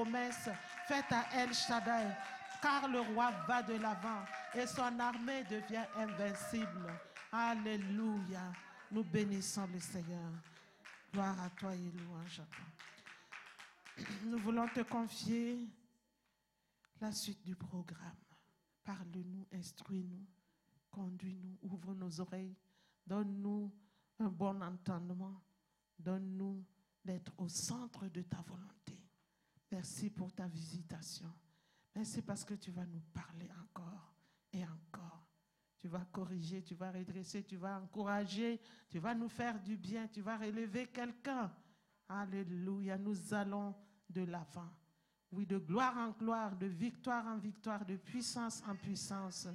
promesse faite à El Shaddai, car le roi va de l'avant et son armée devient invincible. Alléluia. Nous bénissons le Seigneur. Gloire à toi et louange à toi. Nous voulons te confier la suite du programme. Parle-nous, instruis-nous, conduis-nous, ouvre nos oreilles, donne-nous un bon entendement, donne-nous d'être au centre de ta volonté. Merci pour ta visitation. Merci parce que tu vas nous parler encore et encore. Tu vas corriger, tu vas redresser, tu vas encourager, tu vas nous faire du bien, tu vas relever quelqu'un. Alléluia, nous allons de l'avant. Oui, de gloire en gloire, de victoire en victoire, de puissance en puissance,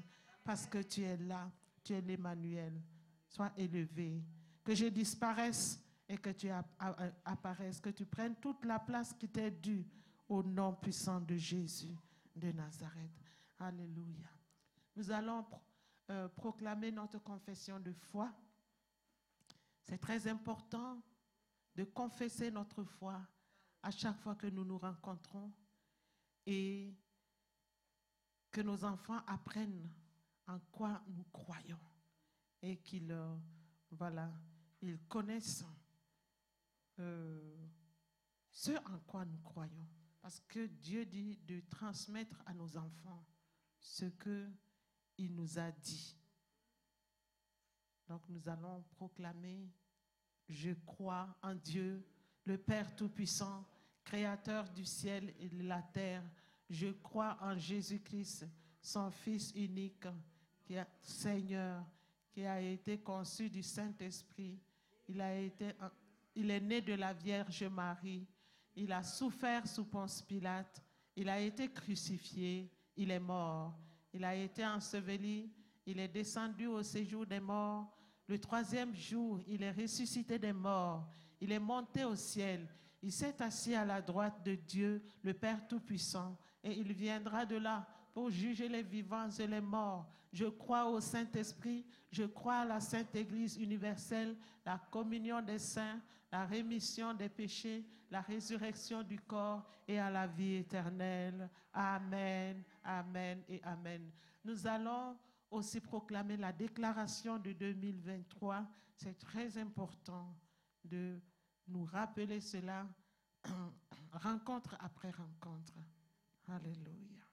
parce que tu es là, tu es l'Emmanuel. Sois élevé. Que je disparaisse et que tu apparaisses, que tu prennes toute la place qui t'est due au nom puissant de Jésus de Nazareth. Alléluia. Nous allons euh, proclamer notre confession de foi. C'est très important de confesser notre foi à chaque fois que nous nous rencontrons et que nos enfants apprennent en quoi nous croyons et qu'ils euh, voilà, ils connaissent euh, ce en quoi nous croyons. Parce que Dieu dit de transmettre à nos enfants ce qu'il nous a dit. Donc nous allons proclamer, je crois en Dieu, le Père Tout-Puissant, Créateur du ciel et de la terre. Je crois en Jésus-Christ, son Fils unique, qui est Seigneur, qui a été conçu du Saint-Esprit. Il, a il est né de la Vierge Marie il a souffert sous Ponce Pilate, il a été crucifié, il est mort, il a été enseveli, il est descendu au séjour des morts. Le troisième jour, il est ressuscité des morts, il est monté au ciel, il s'est assis à la droite de Dieu, le Père Tout-Puissant, et il viendra de là pour juger les vivants et les morts. Je crois au Saint-Esprit, je crois à la Sainte Église universelle, la communion des saints, la rémission des péchés, la résurrection du corps et à la vie éternelle. Amen, amen et amen. Nous allons aussi proclamer la déclaration de 2023. C'est très important de nous rappeler cela rencontre après rencontre. Alléluia.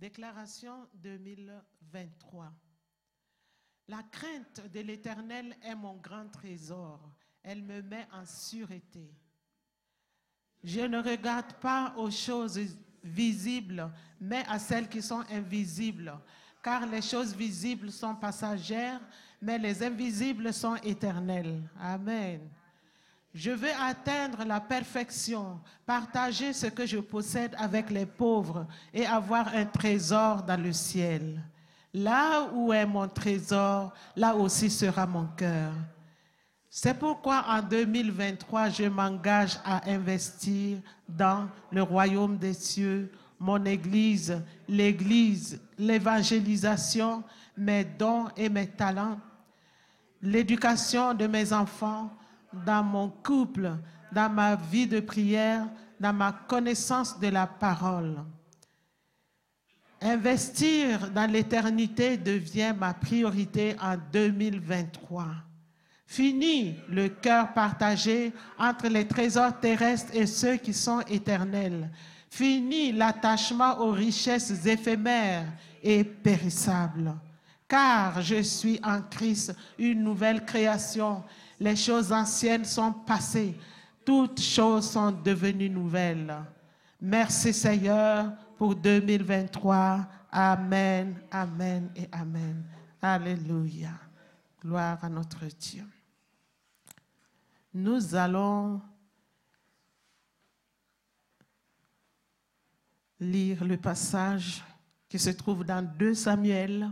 Déclaration 2023. La crainte de l'Éternel est mon grand trésor. Elle me met en sûreté. Je ne regarde pas aux choses visibles, mais à celles qui sont invisibles, car les choses visibles sont passagères, mais les invisibles sont éternelles. Amen. Je veux atteindre la perfection, partager ce que je possède avec les pauvres et avoir un trésor dans le ciel. Là où est mon trésor, là aussi sera mon cœur. C'est pourquoi en 2023, je m'engage à investir dans le royaume des cieux, mon Église, l'Église, l'évangélisation, mes dons et mes talents, l'éducation de mes enfants, dans mon couple, dans ma vie de prière, dans ma connaissance de la parole. Investir dans l'éternité devient ma priorité en 2023. Fini le cœur partagé entre les trésors terrestres et ceux qui sont éternels. Fini l'attachement aux richesses éphémères et périssables. Car je suis en Christ une nouvelle création les choses anciennes sont passées, toutes choses sont devenues nouvelles. Merci Seigneur pour 2023. Amen, amen et amen. Alléluia. Gloire à notre Dieu. Nous allons lire le passage qui se trouve dans 2 Samuel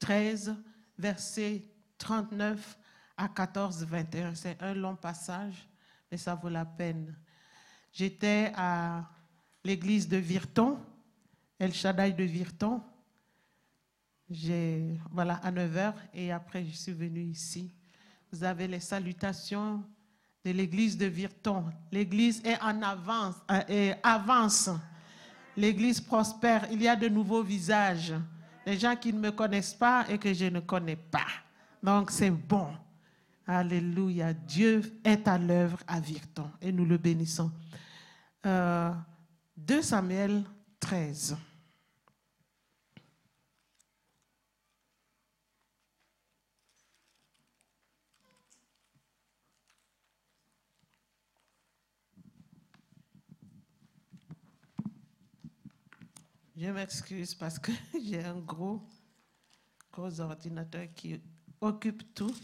13, verset 39 à 14, 21. C'est un long passage, mais ça vaut la peine. J'étais à l'église de Virton, El Shaddai de Virton, voilà, à 9 h et après je suis venue ici. Vous avez les salutations de l'église de Virton. L'église est en avance, euh, avance. L'église prospère. Il y a de nouveaux visages. Des gens qui ne me connaissent pas et que je ne connais pas. Donc c'est bon. Alléluia. Dieu est à l'œuvre à Virton et nous le bénissons. 2 euh, Samuel 13. Je m'excuse parce que j'ai un gros, gros ordinateur qui occupe tout.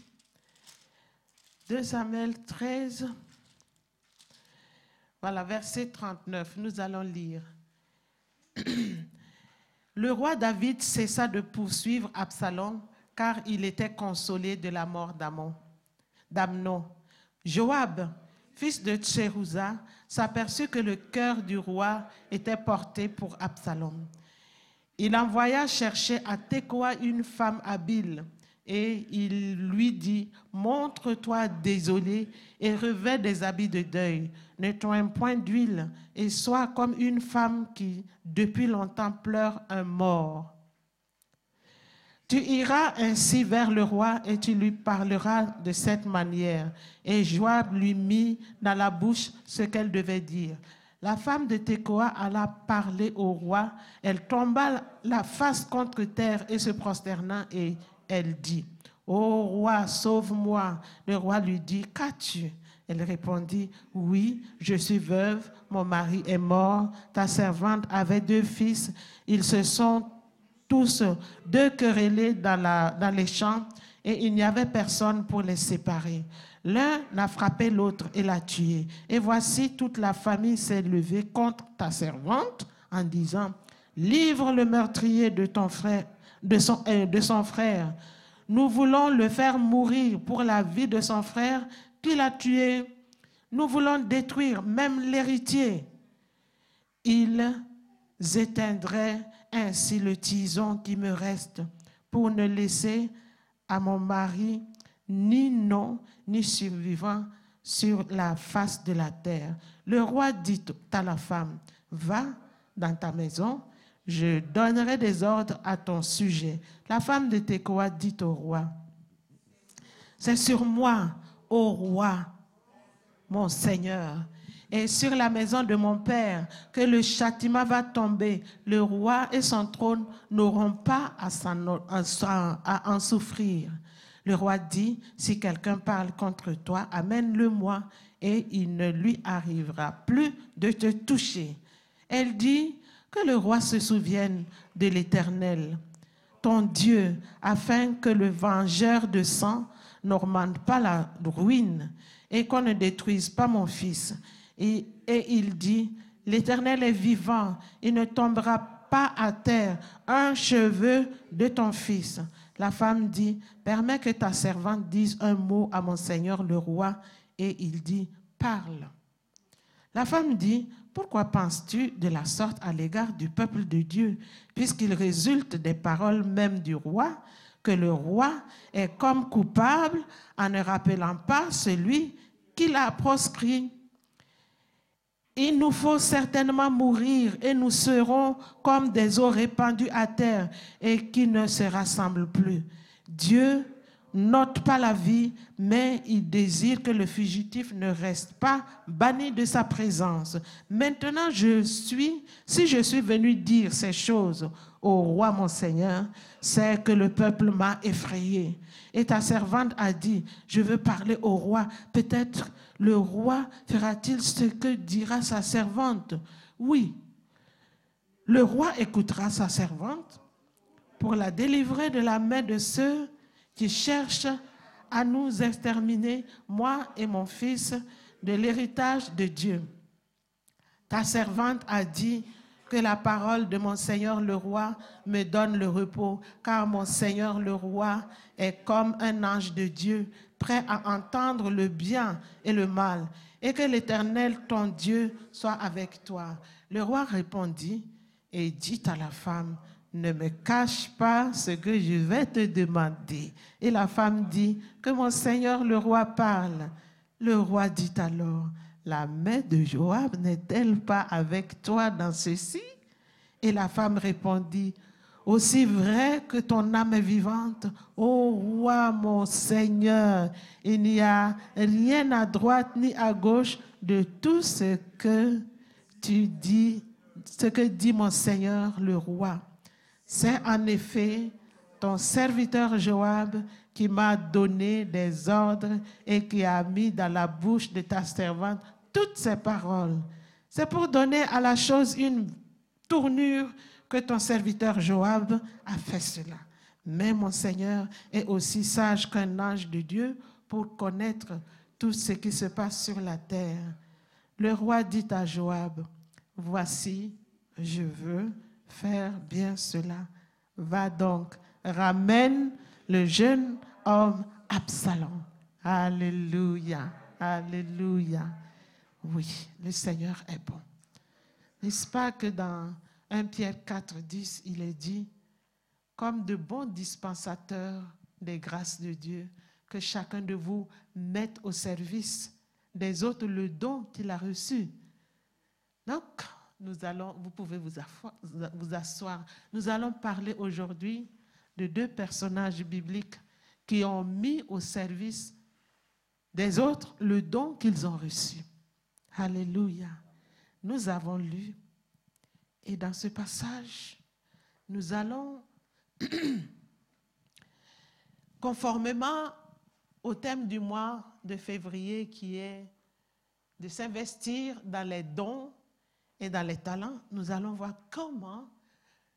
2 Samuel 13, voilà, verset 39, nous allons lire. Le roi David cessa de poursuivre Absalom car il était consolé de la mort d'Amnon. Joab, fils de Tcherouza, s'aperçut que le cœur du roi était porté pour Absalom. Il envoya chercher à Tekoa une femme habile et il lui dit, montre-toi désolé et revêt des habits de deuil, ne un point d'huile et sois comme une femme qui depuis longtemps pleure un mort. Tu iras ainsi vers le roi et tu lui parleras de cette manière. Et Joab lui mit dans la bouche ce qu'elle devait dire. La femme de Tekoa alla parler au roi. Elle tomba la face contre terre et se prosterna et elle dit, Ô roi, sauve-moi. Le roi lui dit, Qu'as-tu? Elle répondit, Oui, je suis veuve, mon mari est mort, ta servante avait deux fils, ils se sont tous deux querellés dans, les champs et il n'y avait personne pour les séparer. L'un a frappé l'autre et l'a tué. Et voici toute la famille s'est levée contre ta servante en disant, livre le meurtrier de ton frère, de son, euh, de son frère. Nous voulons le faire mourir pour la vie de son frère qui l'a tué. Nous voulons détruire même l'héritier. Ils éteindraient ainsi le tison qui me reste pour ne laisser à mon mari ni nom ni survivant sur la face de la terre. Le roi dit à la femme, va dans ta maison, je donnerai des ordres à ton sujet. La femme de Tekoa dit au roi, c'est sur moi, ô roi, mon Seigneur, et sur la maison de mon père que le châtiment va tomber. Le roi et son trône n'auront pas à, en souffrir. Le roi dit, si quelqu'un parle contre toi, amène-le-moi et il ne lui arrivera plus de te toucher. Elle dit, que le roi se souvienne de l'Éternel, ton Dieu, afin que le vengeur de sang n'augmente pas la ruine et qu'on ne détruise pas mon fils et, il dit, l'Éternel est vivant, il ne tombera pas à terre un cheveu de ton fils. La femme dit, permets que ta servante dise un mot à mon Seigneur le roi. Et il dit, parle. La femme dit, pourquoi penses-tu de la sorte à l'égard du peuple de Dieu, puisqu'il résulte des paroles même du roi, que le roi est comme coupable en ne rappelant pas celui qui l'a proscrit? Il nous faut certainement mourir et nous serons comme des eaux répandues à terre et qui ne se rassemblent plus. Dieu note pas la vie, mais il désire que le fugitif ne reste pas banni de sa présence. Maintenant, je suis, si je suis venu dire ces choses au roi mon Seigneur, c'est que le peuple m'a effrayé. Et ta servante a dit, je veux parler au roi. Peut-être le roi fera-t-il ce que dira sa servante Oui, le roi écoutera sa servante pour la délivrer de la main de ceux qui cherchent à nous exterminer, moi et mon fils, de l'héritage de Dieu. Ta servante a dit, que la parole de mon Seigneur le roi me donne le repos, car mon Seigneur le roi est comme un ange de Dieu, prêt à entendre le bien et le mal, et que l'Éternel, ton Dieu, soit avec toi. Le roi répondit et dit à la femme, ne me cache pas ce que je vais te demander. Et la femme dit, que mon Seigneur le roi parle. Le roi dit alors, la main de Joab n'est-elle pas avec toi dans ceci? Et la femme répondit, aussi vrai que ton âme est vivante, ô roi mon Seigneur, il n'y a rien à droite ni à gauche de tout ce que tu dis, ce que dit mon Seigneur le roi. C'est en effet ton serviteur Joab qui m'a donné des ordres et qui a mis dans la bouche de ta servante toutes ces paroles. C'est pour donner à la chose une tournure que ton serviteur Joab a fait cela. Mais mon Seigneur est aussi sage qu'un ange de Dieu pour connaître tout ce qui se passe sur la terre. Le roi dit à Joab, voici, je veux faire bien cela. Va donc, ramène le jeune homme Absalom. Alléluia, Alléluia. Oui, le Seigneur est bon. N'est-ce pas que dans 1 Pierre 4, 10, il est dit, comme de bons dispensateurs des grâces de Dieu, que chacun de vous mette au service des autres le don qu'il a reçu. Donc, nous allons, vous pouvez vous asseoir. Nous allons parler aujourd'hui de deux personnages bibliques qui ont mis au service des autres le don qu'ils ont reçu. Alléluia. Nous avons lu, et dans ce passage, nous allons, conformément au thème du mois de février qui est de s'investir dans les dons et dans les talents, nous allons voir comment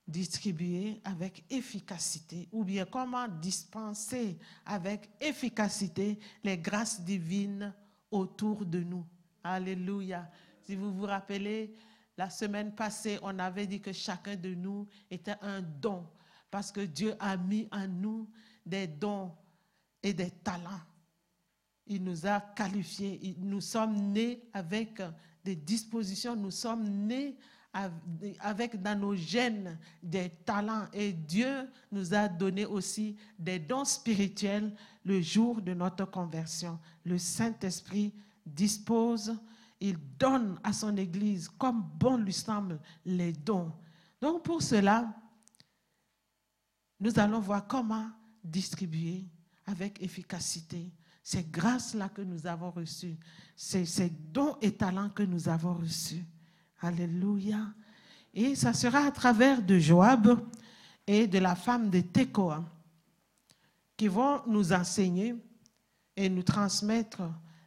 distribuer avec efficacité ou bien comment dispenser avec efficacité les grâces divines autour de nous. Alléluia. Si vous vous rappelez, la semaine passée, on avait dit que chacun de nous était un don parce que Dieu a mis en nous des dons et des talents. Il nous a qualifiés. Nous sommes nés avec des dispositions. Nous sommes nés avec dans nos gènes des talents. Et Dieu nous a donné aussi des dons spirituels le jour de notre conversion. Le Saint-Esprit dispose, il donne à son Église comme bon lui semble les dons. Donc pour cela, nous allons voir comment distribuer avec efficacité ces grâces-là que nous avons reçues, ces, ces, dons et talents que nous avons reçus. Alléluia. Et ça sera à travers de Joab et de la femme de Tekoa qui vont nous enseigner et nous transmettre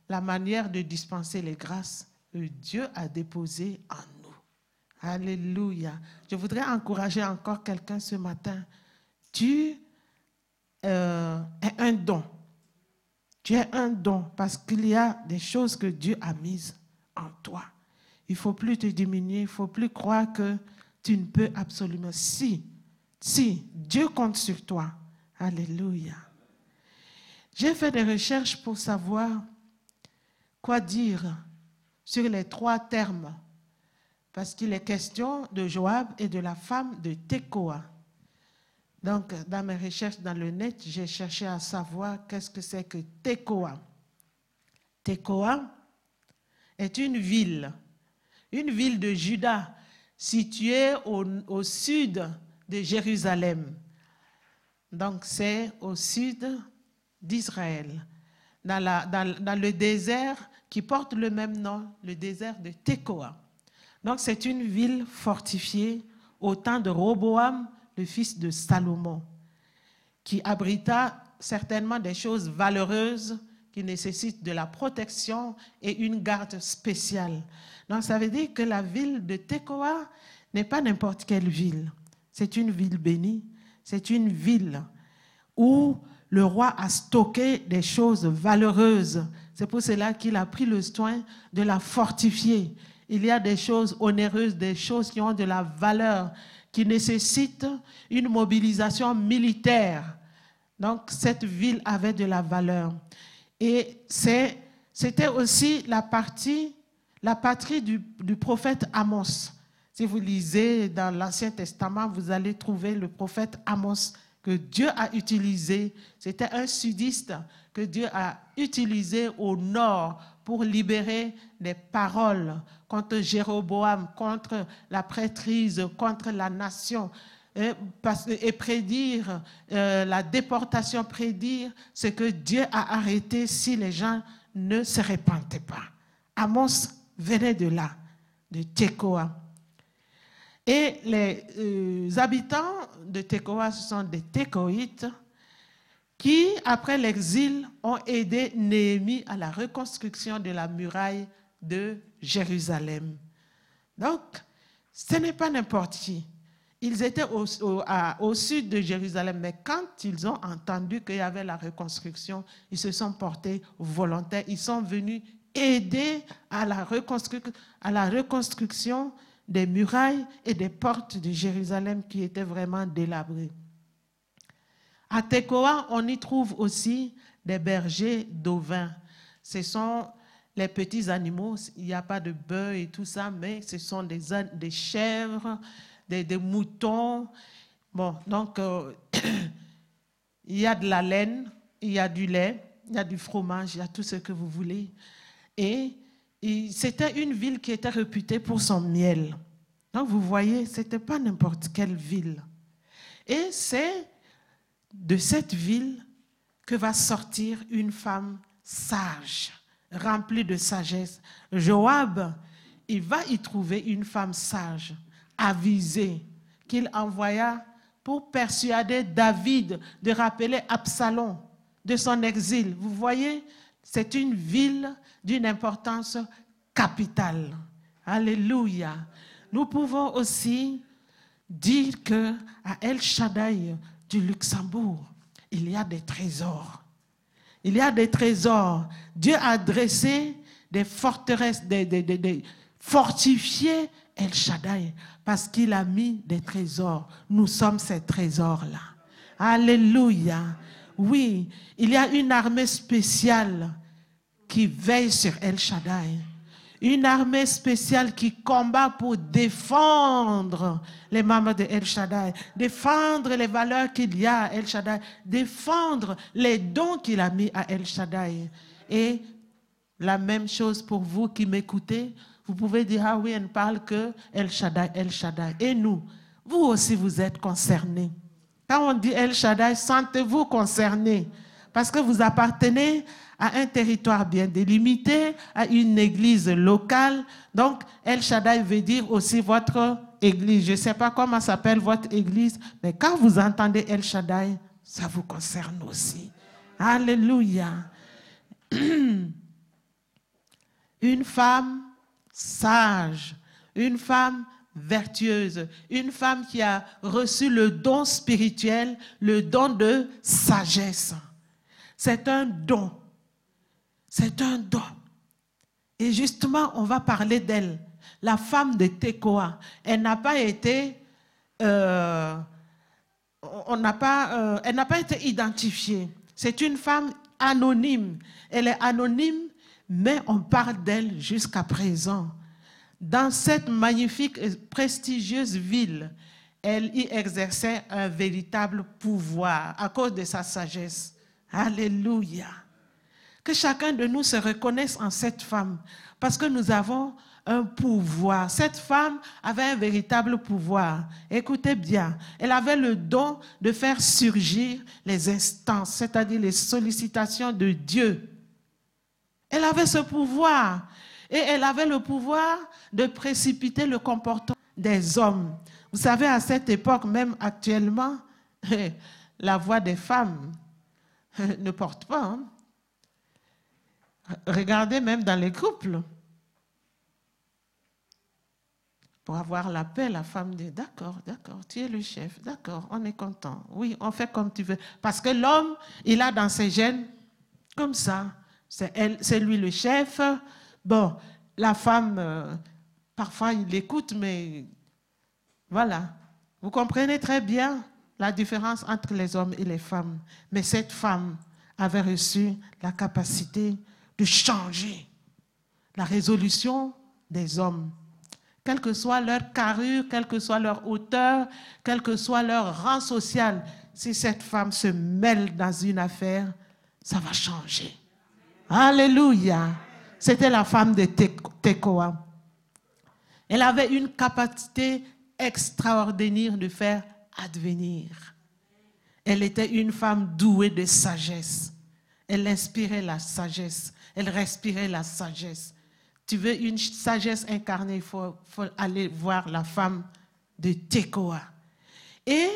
la manière de dispenser les grâces que Dieu a déposées en nous. Alléluia. Je voudrais encourager encore quelqu'un ce matin. Tu euh, es un don. Tu es un don parce qu'il y a des choses que Dieu a mises en toi. Il faut plus te diminuer, il faut plus croire que tu ne peux absolument. Si, si, Dieu compte sur toi. Alléluia. J'ai fait des recherches pour savoir quoi dire sur les trois termes, parce qu'il est question de Joab et de la femme de Tekoa. Donc, dans mes recherches dans le net, j'ai cherché à savoir qu'est-ce que c'est que Tekoa. Tekoa est une ville, une ville de Juda située au, sud de Jérusalem. Donc, c'est au sud d'Israël, dans, le désert qui porte le même nom, le désert de Tekoa. Donc, c'est une ville fortifiée au temps de Roboam, le fils de Salomon, qui abrita certainement des choses valeureuses qui nécessitent de la protection et une garde spéciale. Donc ça veut dire que la ville de Tekoa n'est pas n'importe quelle ville. C'est une ville bénie, c'est une ville où le roi a stocké des choses valeureuses. C'est pour cela qu'il a pris le soin de la fortifier. Il y a des choses onéreuses, des choses qui ont de la valeur, qui nécessite une mobilisation militaire. Donc cette ville avait de la valeur. Et c'était aussi la partie, la patrie du, du prophète Amos. Si vous lisez dans l'Ancien Testament, vous allez trouver le prophète Amos que Dieu a utilisé. C'était un sudiste que Dieu a utilisé au nord pour libérer des paroles contre Jéroboam, contre la prêtrise, contre la nation, et, prédire euh, la déportation, prédire ce que Dieu a arrêté si les gens ne se répandaient pas. Amos venait de là, de Tekoa. Et les euh, habitants de Tekoa, ce sont des Tekoïtes qui, après l'exil, ont aidé Néhémie à la reconstruction de la muraille de Jérusalem. Donc, ce n'est pas n'importe qui. Ils étaient au, au, sud de Jérusalem, mais quand ils ont entendu qu'il y avait la reconstruction, ils se sont portés volontaires. Ils sont venus aider à la, à la reconstruction des murailles et des portes de Jérusalem qui étaient vraiment délabrées. À Tekoa, on y trouve aussi des bergers d'ovins. Ce sont les petits animaux, il n'y a pas de bœufs et tout ça, mais ce sont des, chèvres, des, moutons. Bon, donc, euh, il y a de la laine, il y a du lait, il y a du fromage, il y a tout ce que vous voulez. Et c'était une ville qui était réputée pour son miel. Donc vous voyez, ce n'était pas n'importe quelle ville. Et c'est de cette ville que va sortir une femme sage, remplie de sagesse. Joab, il va y trouver une femme sage, avisée, qu'il envoya pour persuader David de rappeler Absalom de son exil. Vous voyez, c'est une ville d'une importance capitale. Alléluia. Nous pouvons aussi dire que à El Shaddai du Luxembourg, il y a des trésors. Il y a des trésors. Dieu a dressé des forteresses, des, El Shaddai parce qu'il a mis des trésors. Nous sommes ces trésors-là. Alléluia. Oui, il y a une armée spéciale qui veille sur El Shaddai. Une armée spéciale qui combat pour défendre les membres de El Shaddai, défendre les valeurs qu'il y a à El Shaddai, défendre les dons qu'il a mis à El Shaddai. Et la même chose pour vous qui m'écoutez, vous pouvez dire, ah oui, elle ne parle que El Shaddai, El Shaddai. Et nous, vous aussi, vous êtes concernés. Quand on dit El Shaddai, sentez-vous concernés parce que vous appartenez à un territoire bien délimité, à une église locale. Donc, El Shaddai veut dire aussi votre église. Je ne sais pas comment s'appelle votre église, mais quand vous entendez El Shaddai, ça vous concerne aussi. Alléluia. Une femme sage, une femme vertueuse, une femme qui a reçu le don spirituel, le don de sagesse. C'est un don. C'est un don. Et justement, on va parler d'elle. La femme de Tekoa. Elle n'a pas été. Euh, euh, elle n'a pas été identifiée. C'est une femme anonyme. Elle est anonyme, mais on parle d'elle jusqu'à présent. Dans cette magnifique et prestigieuse ville, elle y exerçait un véritable pouvoir à cause de sa sagesse. Alléluia. Que chacun de nous se reconnaisse en cette femme, parce que nous avons un pouvoir. Cette femme avait un véritable pouvoir. Écoutez bien, elle avait le don de faire surgir les instances, c'est-à-dire les sollicitations de Dieu. Elle avait ce pouvoir et elle avait le pouvoir de précipiter le comportement des hommes. Vous savez, à cette époque, même actuellement, la voix des femmes ne porte pas. Hein. Regardez même dans les couples. Pour avoir la paix, la femme dit, d'accord, d'accord, tu es le chef, d'accord, on est content. Oui, on fait comme tu veux. Parce que l'homme, il a dans ses gènes, comme ça, c'est lui le chef. Bon, la femme, euh, parfois il écoute, mais voilà. Vous comprenez très bien la différence entre les hommes et les femmes. Mais cette femme avait reçu la capacité de changer la résolution des hommes. quelle que soit leur carrure, quelle que soit leur hauteur, quel que soit leur rang social, si cette femme se mêle dans une affaire, ça va changer. Alléluia. C'était la femme de Tekoa. Elle avait une capacité extraordinaire de faire advenir. Elle était une femme douée de sagesse. Elle inspirait la sagesse. Elle respirait la sagesse. Tu veux une sagesse incarnée, il faut, aller voir la femme de Tekoa. Et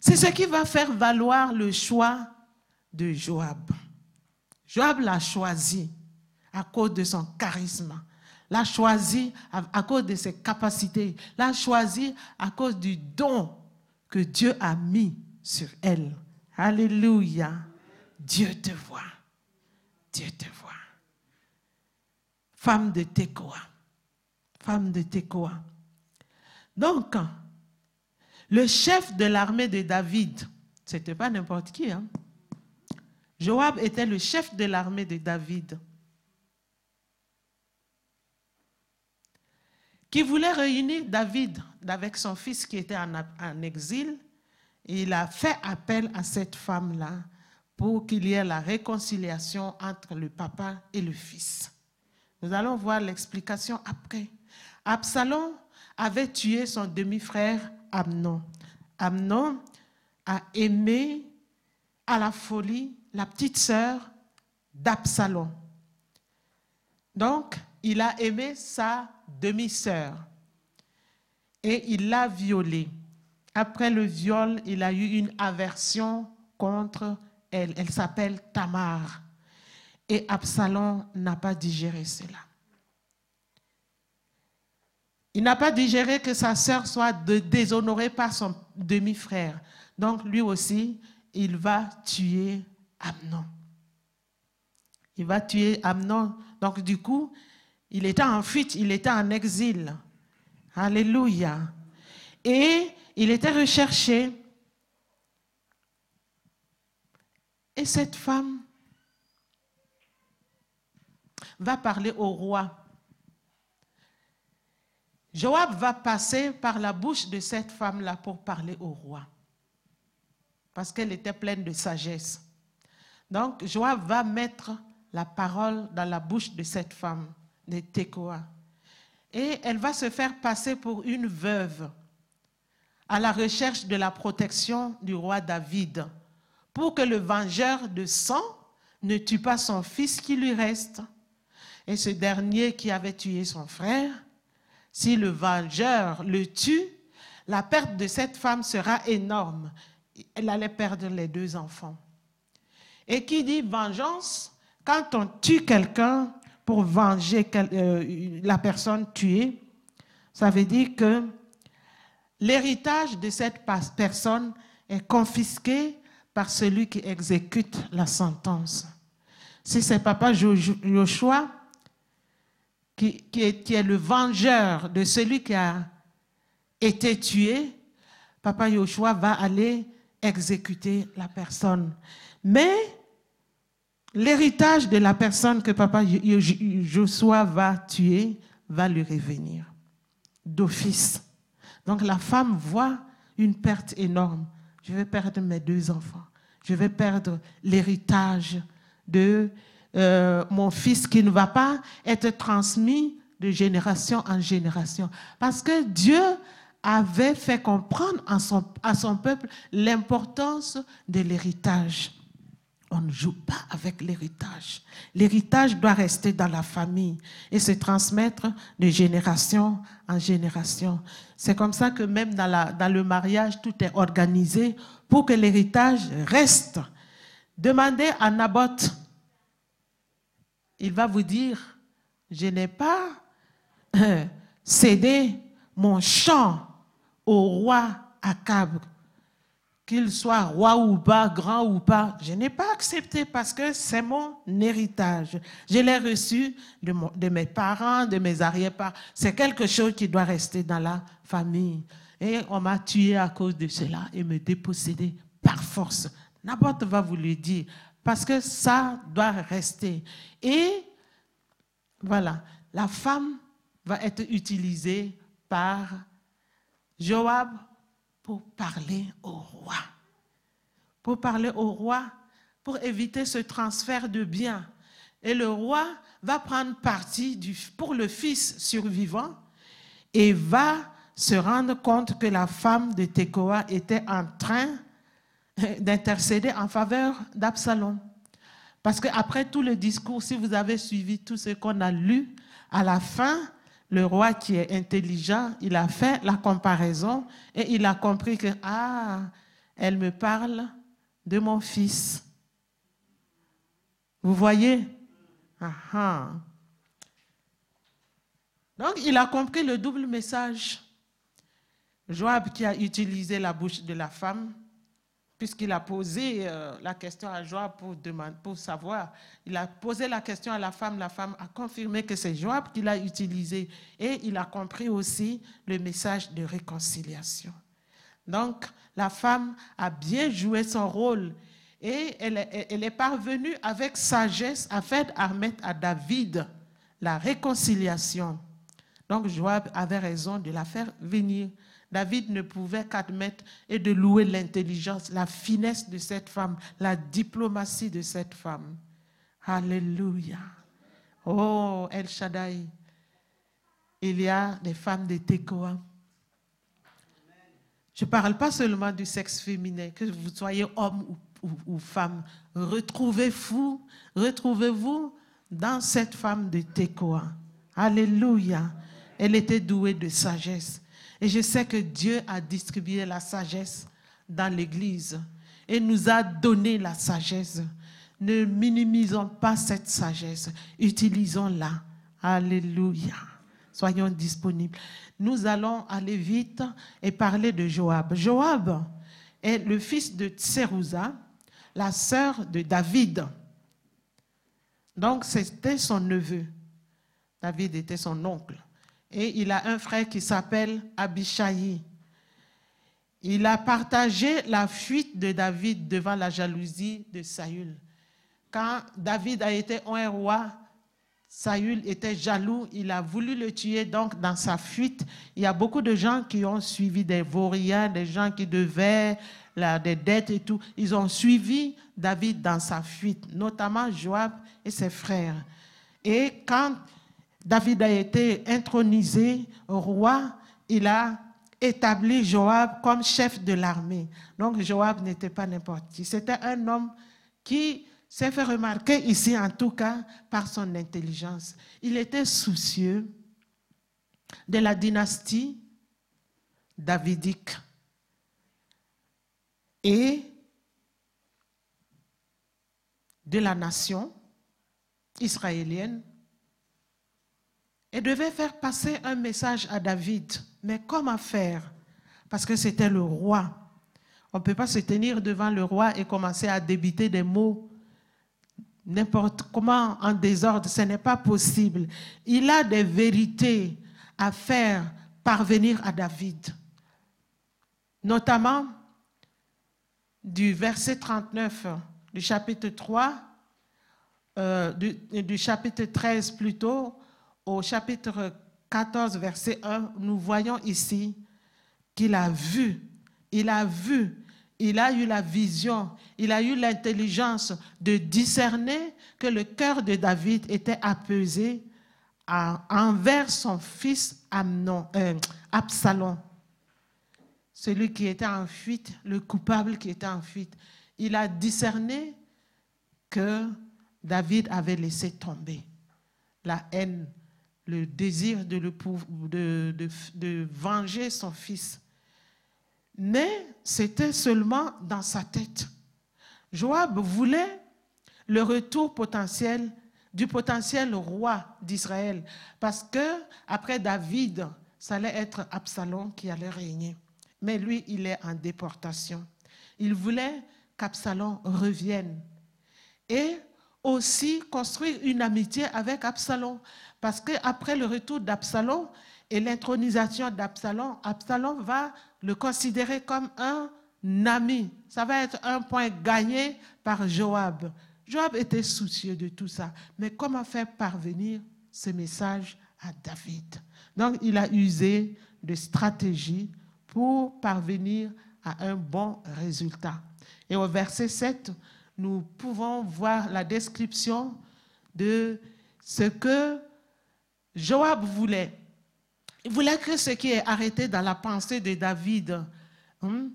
c'est ce qui va faire valoir le choix de Joab. Joab l'a choisi à cause de son charisme, l'a choisi à cause de ses capacités, l'a choisi à cause du don que Dieu a mis sur elle. Alléluia. Dieu te voit. Dieu te voit. Femme de Tekoa. Femme de Tekoa. Donc, le chef de l'armée de David, ce n'était pas n'importe qui. Hein? Joab était le chef de l'armée de David. Qui voulait réunir David avec son fils qui était en, exil. Il a fait appel à cette femme-là pour qu'il y ait la réconciliation entre le papa et le fils. Nous allons voir l'explication après. Absalom avait tué son demi-frère Amnon. Amnon a aimé à la folie la petite sœur d'Absalom. Donc, il a aimé sa demi-sœur et il l'a violée. Après le viol, il a eu une aversion contre elle. Elle s'appelle Tamar. Et Absalom n'a pas digéré cela. Il n'a pas digéré que sa sœur soit déshonorée par son demi-frère. Donc lui aussi, il va tuer Amnon. Il va tuer Amnon. Donc du coup, il était en fuite, il était en exil. Alléluia. Et il était recherché. Et cette femme va parler au roi. Joab va passer par la bouche de cette femme-là pour parler au roi. Parce qu'elle était pleine de sagesse. Donc, Joab va mettre la parole dans la bouche de cette femme, de Tekoa. Et elle va se faire passer pour une veuve à la recherche de la protection du roi David, pour que le vengeur de sang ne tue pas son fils qui lui reste. Et ce dernier qui avait tué son frère, si le vengeur le tue, la perte de cette femme sera énorme. Elle allait perdre les deux enfants. Et qui dit vengeance, quand on tue quelqu'un pour venger euh, la personne tuée, ça veut dire que l'héritage de cette personne est confisqué par celui qui exécute la sentence. Si c'est papa Joshua qui, est, le vengeur de celui qui a été tué, papa Joshua va aller exécuter la personne. Mais l'héritage de la personne que papa Joshua va tuer va lui revenir d'office. Donc la femme voit une perte énorme. Je vais perdre mes deux enfants. Je vais perdre l'héritage de euh, mon fils qui ne va pas être transmis de génération en génération. Parce que Dieu avait fait comprendre à son, à son peuple l'importance de l'héritage. On ne joue pas avec l'héritage. L'héritage doit rester dans la famille et se transmettre de génération en génération. C'est comme ça que même dans, le mariage, tout est organisé pour que l'héritage reste. Demandez à Naboth, il va vous dire, je n'ai pas euh, cédé mon champ au roi Akab qu'il soit roi ou pas, grand ou pas, je n'ai pas accepté parce que c'est mon héritage. Je l'ai reçu de, mes parents, de mes arrière-parents. C'est quelque chose qui doit rester dans la famille. Et on m'a tué à cause de cela et me déposséder par force. N'importe va vous le dire parce que ça doit rester. Et voilà, la femme va être utilisé par Joab pour parler au roi. Pour parler au roi, pour éviter ce transfert de biens. Et le roi va prendre parti pour le fils survivant et va se rendre compte que la femme de Tekoa était en train d'intercéder en faveur d'Absalom. Parce qu'après tout le discours, si vous avez suivi tout ce qu'on a lu, à la fin, le roi qui est intelligent, il a fait la comparaison et il a compris que, ah, elle me parle de mon fils. Vous voyez? Ah. Donc, il a compris le double message. Joab qui a utilisé la bouche de la femme, puisqu'il a posé euh, la question à Joab pour, savoir. Il a posé la question à la femme, la femme a confirmé que c'est Joab qui l'a utilisé et il a compris aussi le message de réconciliation. Donc, la femme a bien joué son rôle et elle, est parvenue avec sagesse à faire admettre à David la réconciliation. Donc, Joab avait raison de la faire venir David ne pouvait qu'admettre et de louer l'intelligence, la finesse de cette femme, la diplomatie de cette femme. Alléluia. Oh, El Shaddai. Il y a des femmes de Tekoa. Je ne parle pas seulement du sexe féminin, que vous soyez homme ou, ou femme. Retrouvez-vous, retrouvez-vous dans cette femme de Tekoa. Alléluia. Elle était douée de sagesse. Et je sais que Dieu a distribué la sagesse dans l'Église et nous a donné la sagesse. Ne minimisons pas cette sagesse, utilisons-la. Alléluia. Soyons disponibles. Nous allons aller vite et parler de Joab. Joab est le fils de Tserouza, la sœur de David. Donc c'était son neveu. David était son oncle et il a un frère qui s'appelle Abishai. Il a partagé la fuite de David devant la jalousie de Saül. Quand David a été un roi, Saül était jaloux, il a voulu le tuer, donc dans sa fuite, il y a beaucoup de gens qui ont suivi des vauriens, des gens qui devaient des dettes et tout. Ils ont suivi David dans sa fuite, notamment Joab et ses frères. Et quand David a été intronisé roi, il a établi Joab comme chef de l'armée. Donc Joab n'était pas n'importe qui. C'était un homme qui s'est fait remarquer ici, en tout cas, par son intelligence. Il était soucieux de la dynastie davidique et de la nation israélienne et devait faire passer un message à David. Mais comment faire? Parce que c'était le roi. On ne peut pas se tenir devant le roi et commencer à débiter des mots n'importe comment en désordre. Ce n'est pas possible. Il a des vérités à faire parvenir à David. Notamment du verset 39 du chapitre 3, euh, du, du chapitre 13 plutôt, au chapitre 14, verset 1, nous voyons ici qu'il a vu, il a vu, il a eu la vision, il a eu l'intelligence de discerner que le cœur de David était apaisé envers son fils Amnon, euh, Absalom, celui qui était en fuite, le coupable qui était en fuite. Il a discerné que David avait laissé tomber la haine le désir de, de venger son fils. Mais c'était seulement dans sa tête. Joab voulait le retour potentiel du potentiel roi d'Israël, parce que après David, ça allait être Absalom qui allait régner. Mais lui, il est en déportation. Il voulait qu'Absalom revienne et aussi construire une amitié avec Absalom. Parce qu'après le retour d'Absalom et l'intronisation d'Absalom, Absalom va le considérer comme un ami. Ça va être un point gagné par Joab. Joab était soucieux de tout ça. Mais comment faire parvenir ce message à David? Donc, il a usé de stratégies pour parvenir à un bon résultat. Et au verset 7, nous pouvons voir la description de ce que Joab voulait. Il voulait que ce qui est arrêté dans la pensée de David hein,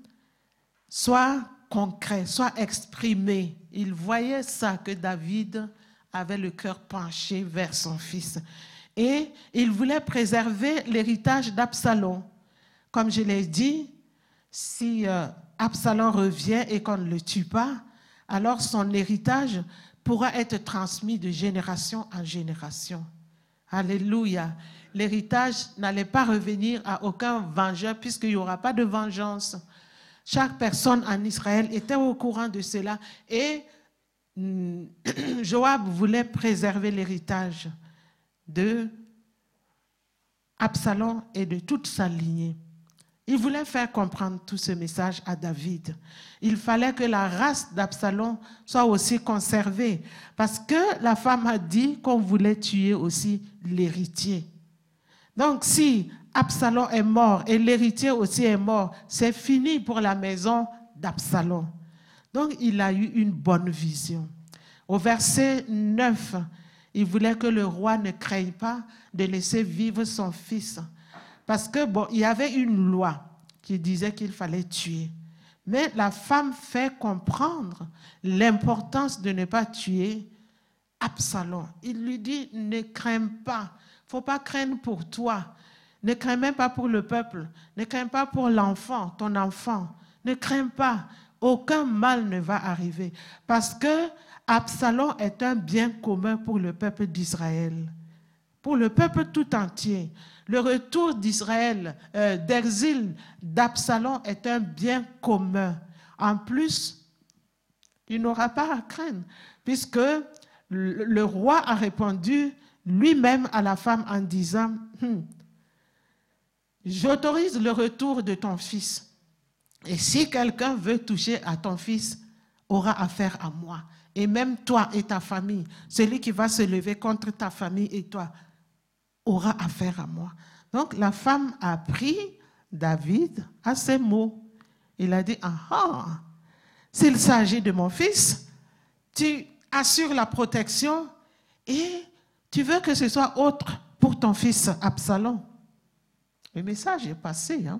soit concret, soit exprimé. Il voyait ça, que David avait le cœur penché vers son fils. Et il voulait préserver l'héritage d'Absalom. Comme je l'ai dit, si euh, Absalom revient et qu'on ne le tue pas, alors son héritage pourra être transmis de génération en génération. Alléluia. L'héritage n'allait pas revenir à aucun vengeur puisqu'il n'y aura pas de vengeance. Chaque personne en Israël était au courant de cela et mm, Joab voulait préserver l'héritage de Absalom et de toute sa lignée. Il voulait faire comprendre tout ce message à David. Il fallait que la race d'Absalom soit aussi conservée, parce que la femme a dit qu'on voulait tuer aussi l'héritier. Donc si Absalom est mort et l'héritier aussi est mort, c'est fini pour la maison d'Absalom. Donc il a eu une bonne vision. Au verset 9, il voulait que le roi ne craigne pas de laisser vivre son fils. Parce que bon, il y avait une loi qui disait qu'il fallait tuer. Mais la femme fait comprendre l'importance de ne pas tuer Absalom. Il lui dit, ne crains pas. Ne faut pas craindre pour toi. Ne crains même pas pour le peuple. Ne crains pas pour l'enfant, ton enfant. Ne crains pas. Aucun mal ne va arriver. Parce que Absalom est un bien commun pour le peuple d'Israël. Pour le peuple tout entier. Le retour d'Israël, euh, d'exil d'Absalom est un bien commun. En plus, il n'aura pas à craindre, puisque le, roi a répondu lui-même à la femme en disant, hum, J'autorise le retour de ton fils. Et si quelqu'un veut toucher à ton fils, aura affaire à moi. Et même toi et ta famille, celui qui va se lever contre ta famille et toi, aura affaire à moi. Donc la femme a pris David à ses mots. Il a dit, ah, ah s'il s'agit de mon fils, tu assures la protection et tu veux que ce soit autre pour ton fils Absalom. Le message est passé. Hein?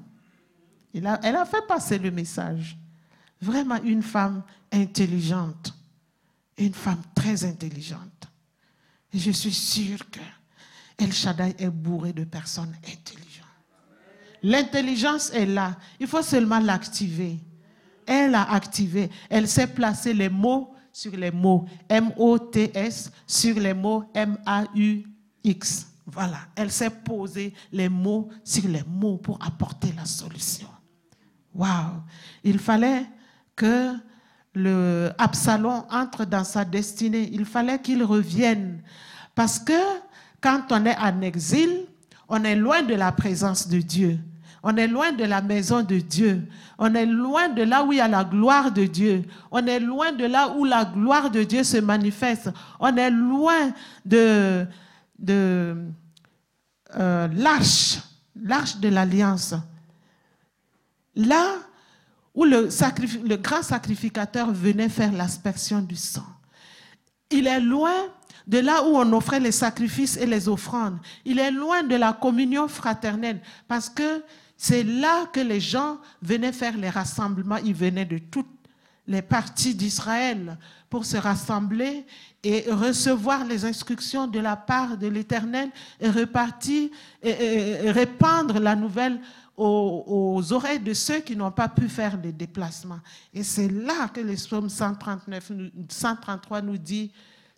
elle a fait passer le message. Vraiment une femme intelligente. Une femme très intelligente. Et je suis sûre que El Shaddai est bourré de personnes intelligentes. L'intelligence est là. Il faut seulement l'activer. Elle a activé. Elle sait placer les mots sur les mots. M-O-T-S sur les mots M-A-U-X. Voilà, elle sait poser les mots sur les mots pour apporter la solution. Waouh! Il fallait que le Absalom entre dans sa destinée. Il fallait qu'il revienne. Parce que quand on est en exil, on est loin de la présence de Dieu. On est loin de la maison de Dieu. On est loin de là où il y a la gloire de Dieu. On est loin de là où la gloire de Dieu se manifeste. On est loin de, de euh, l'arche, l'arche de l'alliance. Là où le, le grand sacrificateur venait faire l'aspersion du sang. Il est loin de là où on offrait les sacrifices et les offrandes. Il est loin de la communion fraternelle parce que c'est là que les gens venaient faire les rassemblements. Ils venaient de toutes les parties d'Israël pour se rassembler et recevoir les instructions de la part de l'Éternel et repartir et, répandre la nouvelle aux, oreilles de ceux qui n'ont pas pu faire des déplacements. Et c'est là que le psaume 139, 133 nous dit,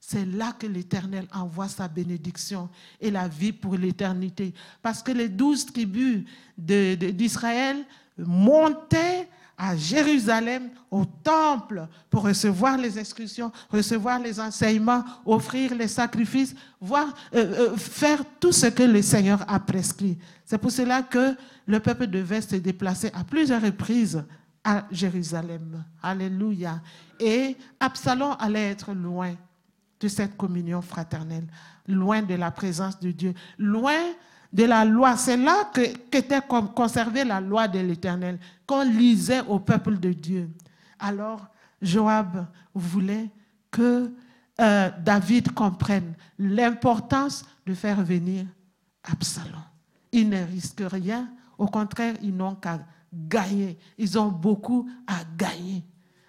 c'est là que l'Éternel envoie sa bénédiction et la vie pour l'éternité. Parce que les douze tribus d'Israël montaient à Jérusalem, au temple, pour recevoir les instructions, recevoir les enseignements, offrir les sacrifices, voir, euh, euh, faire tout ce que le Seigneur a prescrit. C'est pour cela que le peuple devait se déplacer à plusieurs reprises à Jérusalem. Alléluia. Et Absalom allait être loin de cette communion fraternelle, loin de la présence de Dieu, loin de la loi. C'est là qu'était conservée la loi de l'Éternel, qu'on lisait au peuple de Dieu. Alors, Joab voulait que euh, David comprenne l'importance de faire venir Absalom. Ils ne risquent rien, au contraire, ils n'ont qu'à gagner. Ils ont beaucoup à gagner,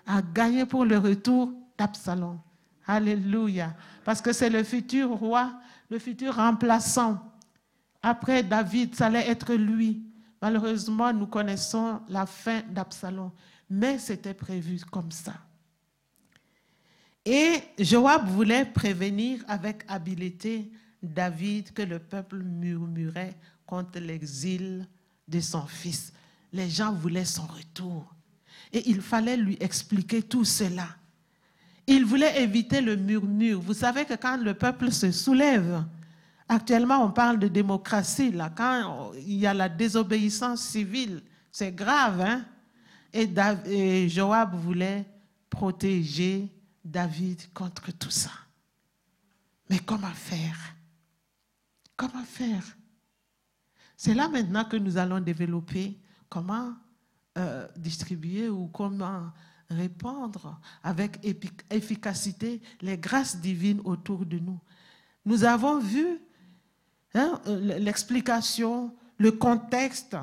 à gagner pour le retour d'Absalom. Alléluia. Parce que c'est le futur roi, le futur remplaçant. Après David, ça allait être lui. Malheureusement, nous connaissons la fin d'Absalom. Mais c'était prévu comme ça. Et Joab voulait prévenir avec habileté David que le peuple murmurait contre l'exil de son fils. Les gens voulaient son retour. Et il fallait lui expliquer tout cela. Il voulait éviter le murmure. Vous savez que quand le peuple se soulève, actuellement on parle de démocratie, quand il y a la désobéissance civile, c'est grave. Hein? Et, et Joab voulait protéger David contre tout ça. Mais comment faire? Comment faire? C'est là maintenant que nous allons développer comment euh, distribuer ou comment répandre avec efficacité les grâces divines autour de nous. Nous avons vu hein, l'explication, le contexte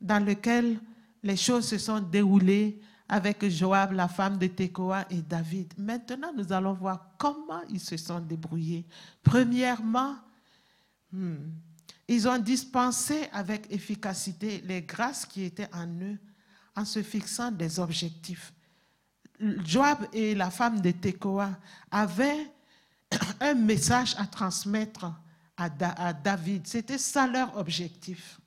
dans lequel les choses se sont déroulées avec Joab, la femme de Tekoa et David. Maintenant, nous allons voir comment ils se sont débrouillés. Premièrement, hmm, ils ont dispensé avec efficacité les grâces qui étaient en eux en se fixant des objectifs. Joab et la femme de Tekoa avaient un message à transmettre à, David. C'était ça leur objectif.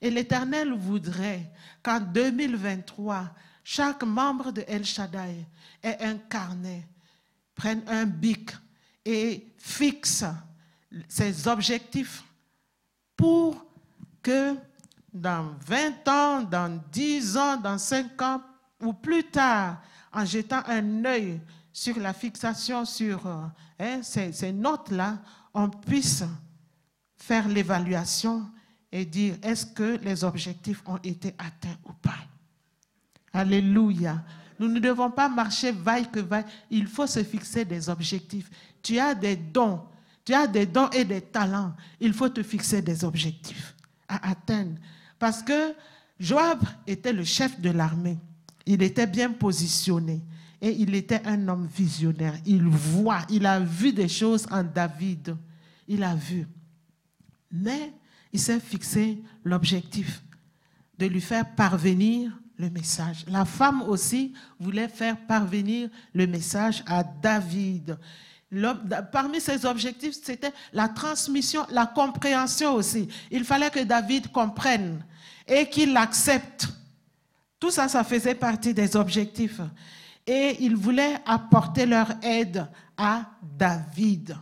Et l'Éternel voudrait qu'en 2023, chaque membre de El Shaddai ait un carnet, prenne un bic et fixe ses objectifs pour que dans 20 ans, dans 10 ans, dans 5 ans ou plus tard, en jetant un œil sur la fixation sur euh, hein, ces, notes-là, on puisse faire l'évaluation et dire est-ce que les objectifs ont été atteints ou pas? Alléluia. Nous ne devons pas marcher vaille que vaille. Il faut se fixer des objectifs. Tu as des dons. Tu as des dons et des talents. Il faut te fixer des objectifs à atteindre. Parce que Joab était le chef de l'armée. Il était bien positionné et il était un homme visionnaire. Il voit, il a vu des choses en David. Il a vu. Mais il s'est fixé l'objectif de lui faire parvenir le message. La femme aussi voulait faire parvenir le message à David. Parmi ses objectifs, c'était la transmission, la compréhension aussi. Il fallait que David comprenne et qu'il accepte. Tout ça, ça faisait partie des objectifs. Et il voulait apporter leur aide à David.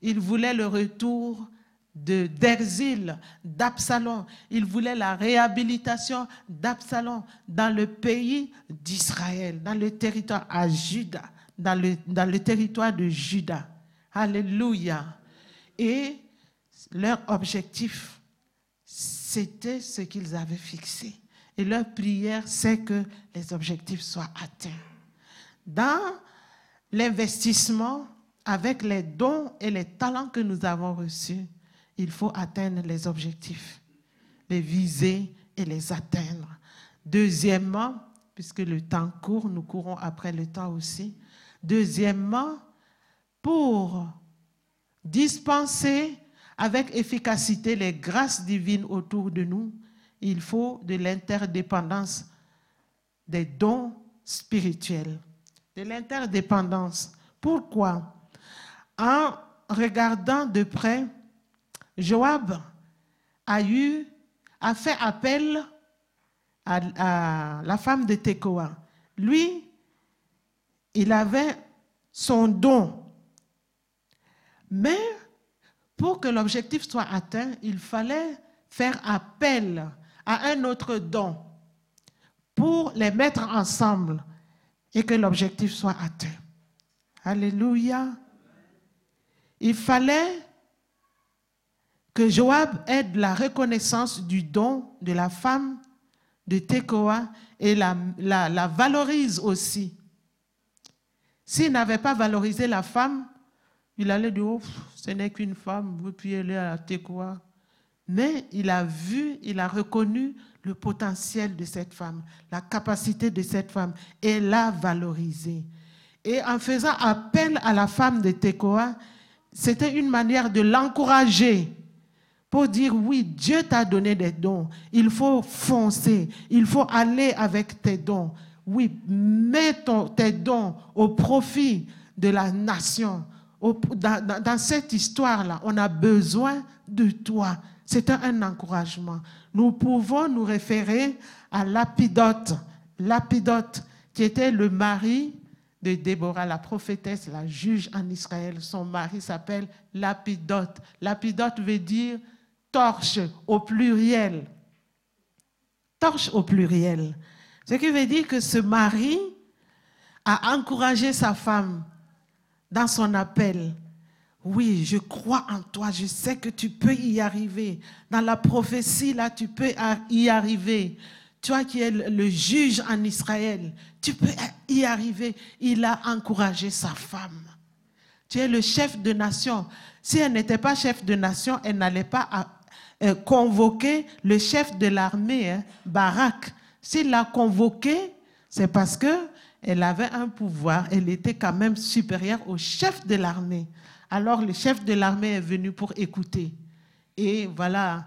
Il voulait le retour d'exil d'Absalom. Il voulait la réhabilitation d'Absalom dans le pays d'Israël, dans le territoire à Juda, dans le, dans le territoire de Juda. Alléluia. Et leur objectif, c'était ce qu'ils avaient fixé. Et leur prière, c'est que les objectifs soient atteints. Dans l'investissement, avec les dons et les talents que nous avons reçus, il faut atteindre les objectifs, les viser et les atteindre. Deuxièmement, puisque le temps court, nous courons après le temps aussi. Deuxièmement, pour dispenser avec efficacité les grâces divines autour de nous, il faut de l'interdépendance des dons spirituels. De l'interdépendance. Pourquoi? En regardant de près Joab a fait appel à, la femme de Tekoa. Lui, il avait son don. Mais pour que l'objectif soit atteint, il fallait faire appel à un autre don pour les mettre ensemble et que l'objectif soit atteint. Alléluia. il fallait que Joab ait la reconnaissance du don de la femme de Tekoa et la, valorise aussi. S'il n'avait pas valorisé la femme, il allait dire, oh, ce n'est qu'une femme, vous pouvez aller à Tekoa. Mais il a vu, il a reconnu le potentiel de cette femme, la capacité de cette femme, et l'a valorisée. Et en faisant appel à la femme de Tekoa, c'était une manière de l'encourager pour dire oui, Dieu t'a donné des dons. Il faut foncer, il faut aller avec tes dons. Oui, mets tes dons au profit de la nation. dans, cette histoire-là, on a besoin de toi. C'est un, encouragement. Nous pouvons nous référer à Lapidote. Lapidote, qui était le mari de Déborah, la prophétesse, la juge en Israël. Son mari s'appelle Lapidote. Lapidote veut dire torche au pluriel. Torche au pluriel. Ce qui veut dire que ce mari a encouragé sa femme dans son appel. Oui, je crois en toi, je sais que tu peux y arriver. Dans la prophétie, là, tu peux y arriver. Toi qui es le juge en Israël, tu peux y arriver. Il a encouragé sa femme. Tu es le chef de nation. Si elle n'était pas chef de nation, elle n'allait pas euh, convoquer le chef de l'armée, hein, Barak. S'il l'a convoqué, c'est parce que elle avait un pouvoir, elle était quand même supérieure au chef de l'armée. Alors le chef de l'armée est venu pour écouter. Et voilà,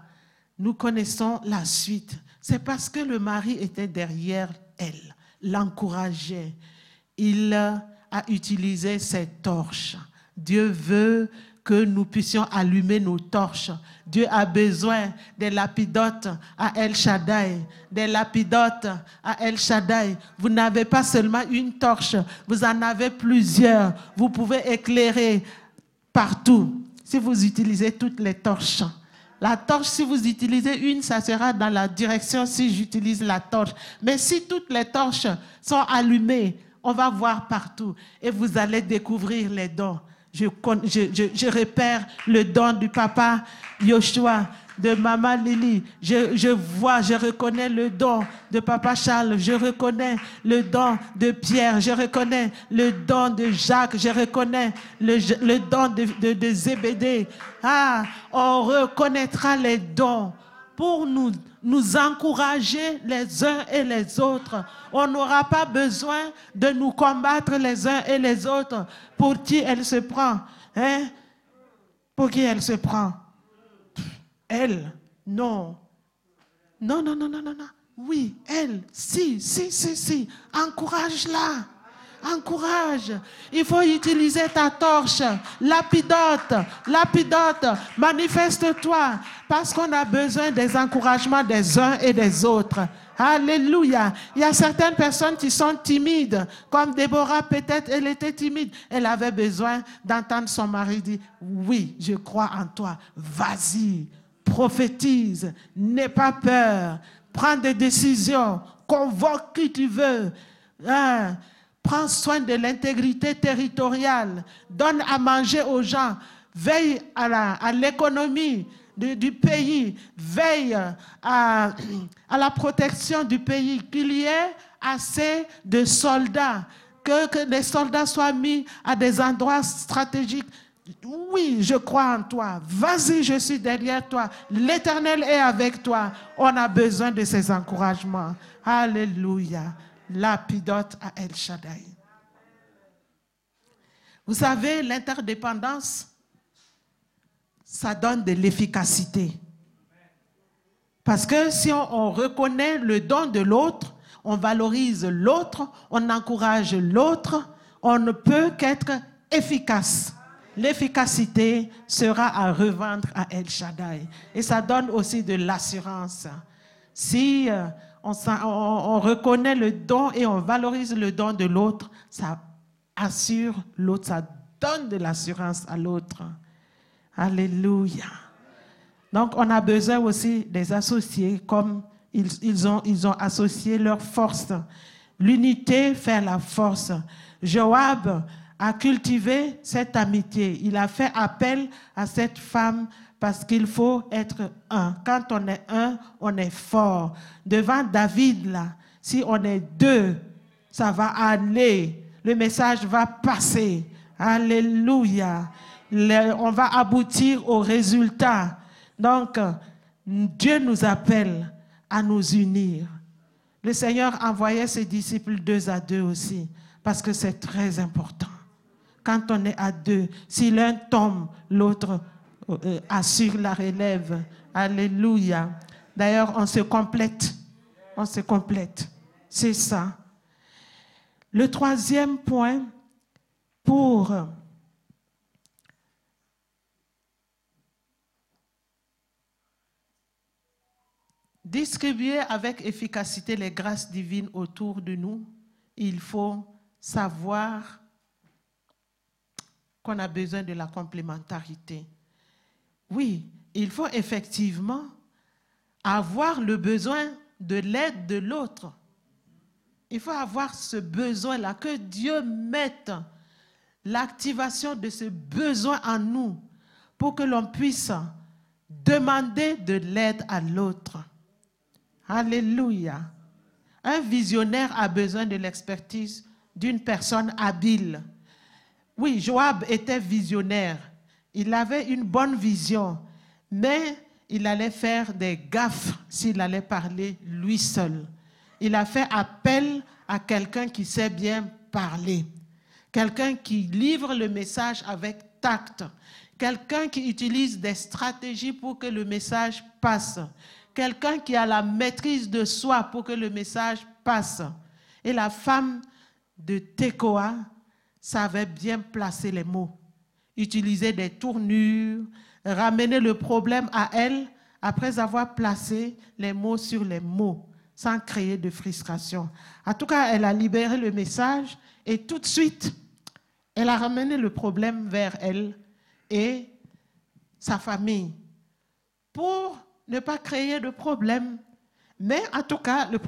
nous connaissons la suite. C'est parce que le mari était derrière elle, l'encourageait. Il a utilisé ses torches. Dieu veut que nous puissions allumer nos torches. Dieu a besoin des lapidotes à El Shaddai, des lapidotes à El Shaddai. Vous n'avez pas seulement une torche, vous en avez plusieurs. Vous pouvez éclairer partout si vous utilisez toutes les torches. La torche, si vous utilisez une, ça sera dans la direction si j'utilise la torche. Mais si toutes les torches sont allumées, on va voir partout et vous allez découvrir les dons. Je, repère le don du papa Yoshua, de maman Lily. Je, je, vois, je reconnais le don de papa Charles. Je reconnais le don de Pierre. Je reconnais le don de Jacques. Je reconnais le, le don de, de, de Zébédée. Ah, on reconnaîtra les dons pour nous, nous encourager les uns et les autres. On n'aura pas besoin de nous combattre les uns et les autres. Pour qui elle se prend hein? Pour qui elle se prend Elle Non. Non, non, non, non, non. Oui, elle, si, si, si, si. Encourage-la. Encourage. Il faut utiliser ta torche. Lapidote. Lapidote. Manifeste-toi. Parce qu'on a besoin des encouragements des uns et des autres. Alléluia. Il y a certaines personnes qui sont timides. Comme Déborah, peut-être, elle était timide. Elle avait besoin d'entendre son mari dire, oui, je crois en toi. Vas-y. Prophétise. N'aie pas peur. Prends des décisions. Convoque qui tu veux. Hein? Prends soin de l'intégrité territoriale. Donne à manger aux gens. Veille à l'économie du pays. Veille à, la protection du pays. Qu'il y ait assez de soldats. Que les soldats soient mis à des endroits stratégiques. Oui, je crois en toi. Vas-y, je suis derrière toi. L'Éternel est avec toi. On a besoin de ces encouragements. Alléluia lapidote à El Shaddai. Vous savez, l'interdépendance, ça donne de l'efficacité. Parce que si on, reconnaît le don de l'autre, on valorise l'autre, on encourage l'autre, on ne peut qu'être efficace. L'efficacité sera à revendre à El Shaddai. Et ça donne aussi de l'assurance. Si euh, on, reconnaît le don et on valorise le don de l'autre, ça assure l'autre, ça donne de l'assurance à l'autre. Alléluia. Donc, on a besoin aussi des associés, comme ils, ont, ils ont associé leur force. L'unité fait la force. Joab à cultiver cette amitié. Il a fait appel à cette femme parce qu'il faut être un. Quand on est un, on est fort. Devant David, là, si on est deux, ça va aller. Le message va passer. Alléluia. on va aboutir au résultat. Donc, Dieu nous appelle à nous unir. Le Seigneur envoyait ses disciples deux à deux aussi, parce que c'est très important. Quand on est à deux, si l'un tombe, l'autre euh, assure la relève. Alléluia. D'ailleurs, on se complète. On se complète. C'est ça. Le troisième point pour distribuer avec efficacité les grâces divines autour de nous, il faut savoir qu'on a besoin de la complémentarité. Oui, il faut effectivement avoir le besoin de l'aide de l'autre. Il faut avoir ce besoin-là, que Dieu mette l'activation de ce besoin en nous pour que l'on puisse demander de l'aide à l'autre. Alléluia. Un visionnaire a besoin de l'expertise d'une personne habile. Oui, Joab était visionnaire. Il avait une bonne vision, mais il allait faire des gaffes s'il allait parler lui seul. Il a fait appel à quelqu'un qui sait bien parler, quelqu'un qui livre le message avec tact, quelqu'un qui utilise des stratégies pour que le message passe, quelqu'un qui a la maîtrise de soi pour que le message passe. Et la femme de Tekoa savait bien placer les mots utiliser des tournures, ramener le problème à elle après avoir placé les mots sur les mots sans créer de frustration. En tout cas, elle a libéré le message et tout de suite, elle a ramené le problème vers elle et sa famille pour ne pas créer de problème. Mais en tout cas, le,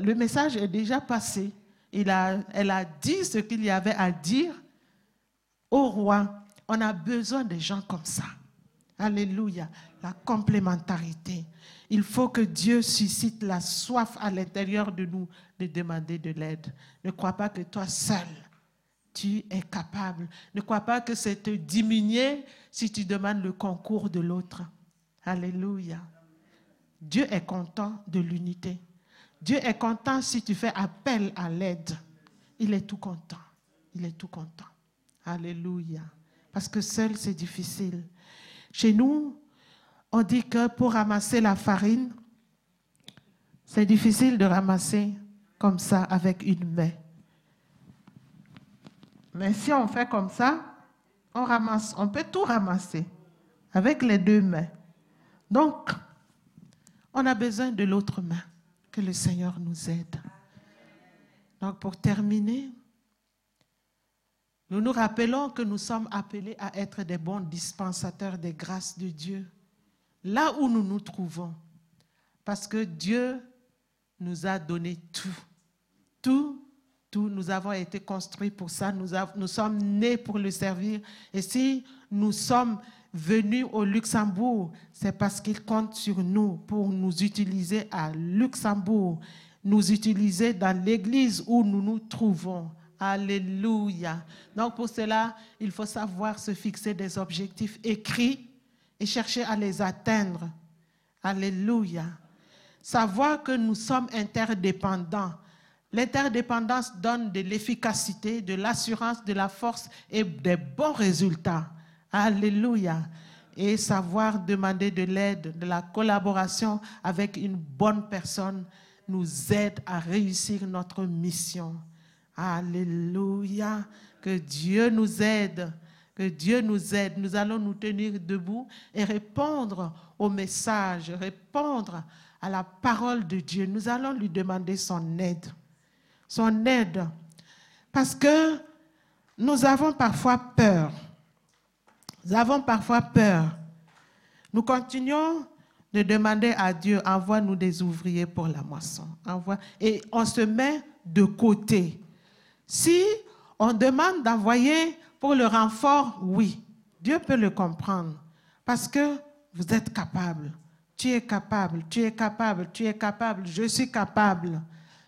le, message est déjà passé. Il a, elle a dit ce qu'il y avait à dire au roi. On a besoin de gens comme ça. Alléluia. La complémentarité. Il faut que Dieu suscite la soif à l'intérieur de nous de demander de l'aide. Ne crois pas que toi seul, tu es capable. Ne crois pas que c'est te diminuer si tu demandes le concours de l'autre. Alléluia. Dieu est content de l'unité. Dieu est content si tu fais appel à l'aide. Il est tout content. Il est tout content. Alléluia parce que seul, c'est difficile. Chez nous, on dit que pour ramasser la farine, c'est difficile de ramasser comme ça avec une main. Mais si on fait comme ça, on ramasse, on peut tout ramasser avec les deux mains. Donc, on a besoin de l'autre main, que le Seigneur nous aide. Donc, pour terminer, nous nous rappelons que nous sommes appelés à être des bons dispensateurs des grâces de Dieu, là où nous nous trouvons, parce que Dieu nous a donné tout, tout, tout. Nous avons été construits pour ça, nous, nous sommes nés pour le servir. Et si nous sommes venus au Luxembourg, c'est parce qu'il compte sur nous pour nous utiliser à Luxembourg, nous utiliser dans l'église où nous nous trouvons. Alléluia. Donc pour cela, il faut savoir se fixer des objectifs écrits et chercher à les atteindre. Alléluia. Savoir que nous sommes interdépendants. L'interdépendance donne de l'efficacité, de l'assurance, de la force et des bons résultats. Alléluia. Et savoir demander de l'aide, de la collaboration avec une bonne personne nous aide à réussir notre mission. Alléluia. Que Dieu nous aide. Que Dieu nous aide. Nous allons nous tenir debout et répondre au message, répondre à la parole de Dieu. Nous allons lui demander son aide. Son aide. Parce que nous avons parfois peur. Nous avons parfois peur. Nous continuons de demander à Dieu, envoie-nous des ouvriers pour la moisson. Envoie, et on se met de côté. Si On demande d'envoyer pour le renfort, oui. Dieu peut le comprendre parce que vous êtes capable. Tu es capable, tu es capable, tu es capable, je suis capable.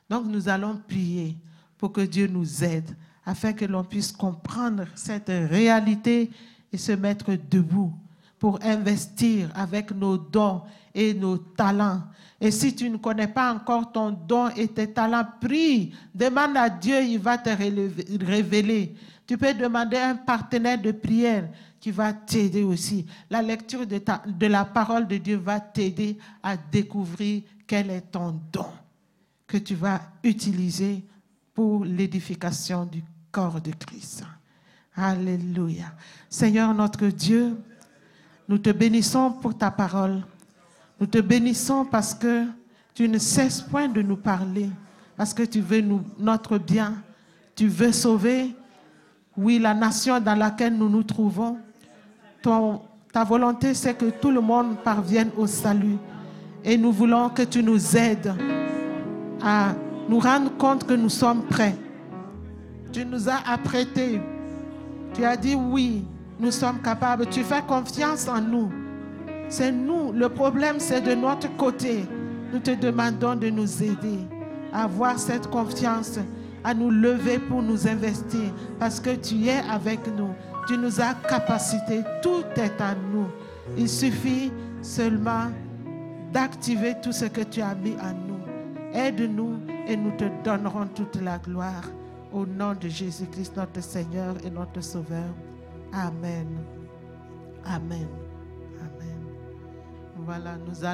Donc nous allons prier pour que Dieu nous aide afin que l'on puisse comprendre cette réalité et se mettre debout pour investir avec nos dons et nos talents. Et si tu ne connais pas encore ton don et tes talents, prie, demande à Dieu, il va te révéler. Tu peux demander un partenaire de prière qui va t'aider aussi. La lecture de, de la parole de Dieu va t'aider à découvrir quel est ton don que tu vas utiliser pour l'édification du corps de Christ. Alléluia. Seigneur notre Dieu, nous te bénissons pour ta parole. Nous te bénissons parce que tu ne cesses point de nous parler, parce que tu veux notre bien. Tu veux sauver, oui, la nation dans laquelle nous nous trouvons. Ta volonté, c'est que tout le monde parvienne au salut. Et nous voulons que tu nous aides à nous rendre compte que nous sommes prêts. Tu nous as apprêtés. Tu as dit oui, nous sommes capables. Tu fais confiance en nous. C'est nous. Le problème, c'est de notre côté. Nous te demandons de nous aider à avoir cette confiance, à nous lever pour nous investir, parce que tu es avec nous. Tu nous as capacité. Tout est à nous. Il suffit seulement d'activer tout ce que tu as mis en nous. Aide-nous et nous te donnerons toute la gloire. Au nom de Jésus-Christ, notre Seigneur et notre Sauveur. Amen. Amen. Amen. Voilà, nous allons.